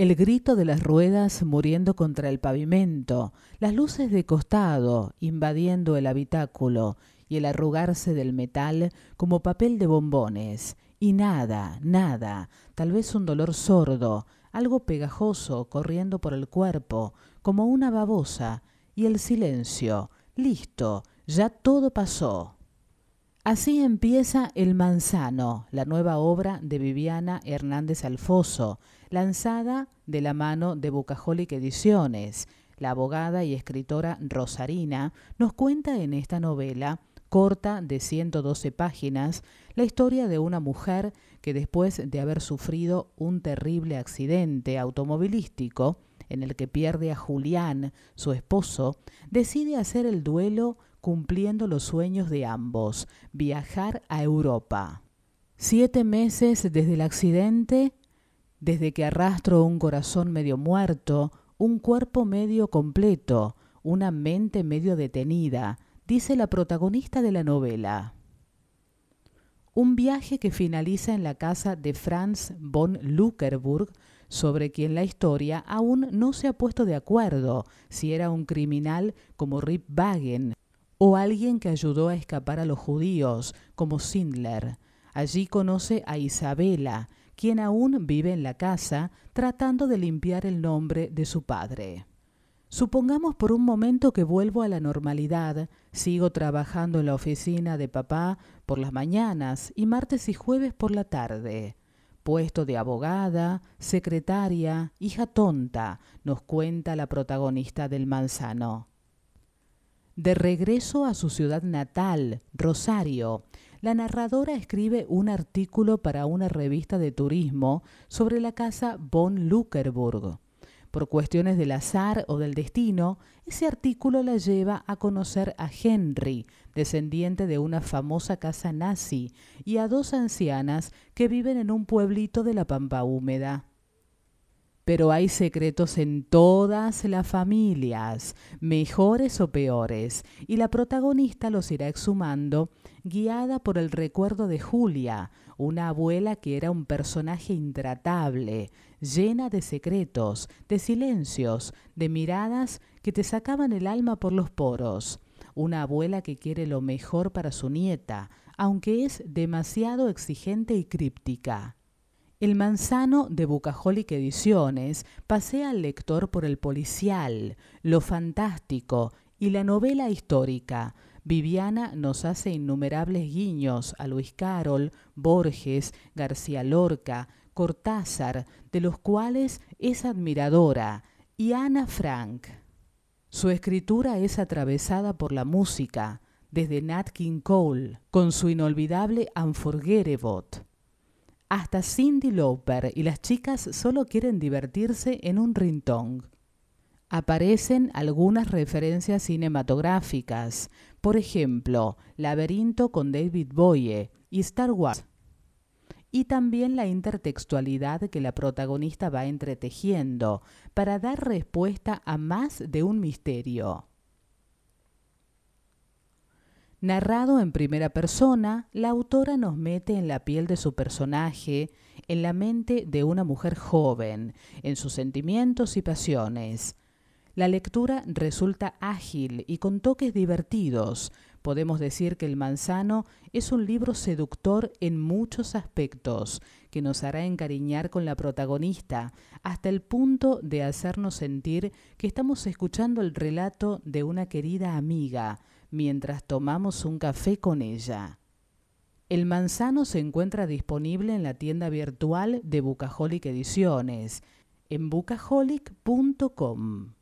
El grito de las ruedas muriendo contra el pavimento, las luces de costado invadiendo el habitáculo y el arrugarse del metal como papel de bombones, y nada, nada, tal vez un dolor sordo, algo pegajoso corriendo por el cuerpo, como una babosa, y el silencio, listo, ya todo pasó. Así empieza El Manzano, la nueva obra de Viviana Hernández Alfoso, lanzada de la mano de Bucajolic Ediciones. La abogada y escritora Rosarina nos cuenta en esta novela, corta de 112 páginas, la historia de una mujer que después de haber sufrido un terrible accidente automovilístico, en el que pierde a Julián, su esposo, decide hacer el duelo cumpliendo los sueños de ambos, viajar a Europa. Siete meses desde el accidente, desde que arrastro un corazón medio muerto, un cuerpo medio completo, una mente medio detenida, dice la protagonista de la novela. Un viaje que finaliza en la casa de Franz von Luckerburg, sobre quien la historia aún no se ha puesto de acuerdo si era un criminal como Rip Wagen o alguien que ayudó a escapar a los judíos como Sindler. Allí conoce a Isabela, quien aún vive en la casa tratando de limpiar el nombre de su padre. Supongamos por un momento que vuelvo a la normalidad, sigo trabajando en la oficina de papá por las mañanas y martes y jueves por la tarde puesto de abogada, secretaria, hija tonta, nos cuenta la protagonista del manzano. De regreso a su ciudad natal, Rosario, la narradora escribe un artículo para una revista de turismo sobre la casa von Luckerburg. Por cuestiones del azar o del destino, ese artículo la lleva a conocer a Henry, descendiente de una famosa casa nazi, y a dos ancianas que viven en un pueblito de la Pampa Húmeda. Pero hay secretos en todas las familias, mejores o peores, y la protagonista los irá exhumando, guiada por el recuerdo de Julia, una abuela que era un personaje intratable, llena de secretos, de silencios, de miradas que te sacaban el alma por los poros, una abuela que quiere lo mejor para su nieta, aunque es demasiado exigente y críptica. El manzano de Bucajolic Ediciones pasea al lector por el policial, lo fantástico y la novela histórica. Viviana nos hace innumerables guiños a Luis Carol, Borges, García Lorca, Cortázar, de los cuales es admiradora, y Ana Frank. Su escritura es atravesada por la música, desde Nat King Cole, con su inolvidable Unforgettable hasta Cindy Lauper y las chicas solo quieren divertirse en un rintong. Aparecen algunas referencias cinematográficas, por ejemplo, Laberinto con David Bowie y Star Wars, y también la intertextualidad que la protagonista va entretejiendo para dar respuesta a más de un misterio. Narrado en primera persona, la autora nos mete en la piel de su personaje, en la mente de una mujer joven, en sus sentimientos y pasiones. La lectura resulta ágil y con toques divertidos. Podemos decir que El Manzano es un libro seductor en muchos aspectos, que nos hará encariñar con la protagonista, hasta el punto de hacernos sentir que estamos escuchando el relato de una querida amiga, mientras tomamos un café con ella. El manzano se encuentra disponible en la tienda virtual de Bucaholic Ediciones, en bucaholic.com.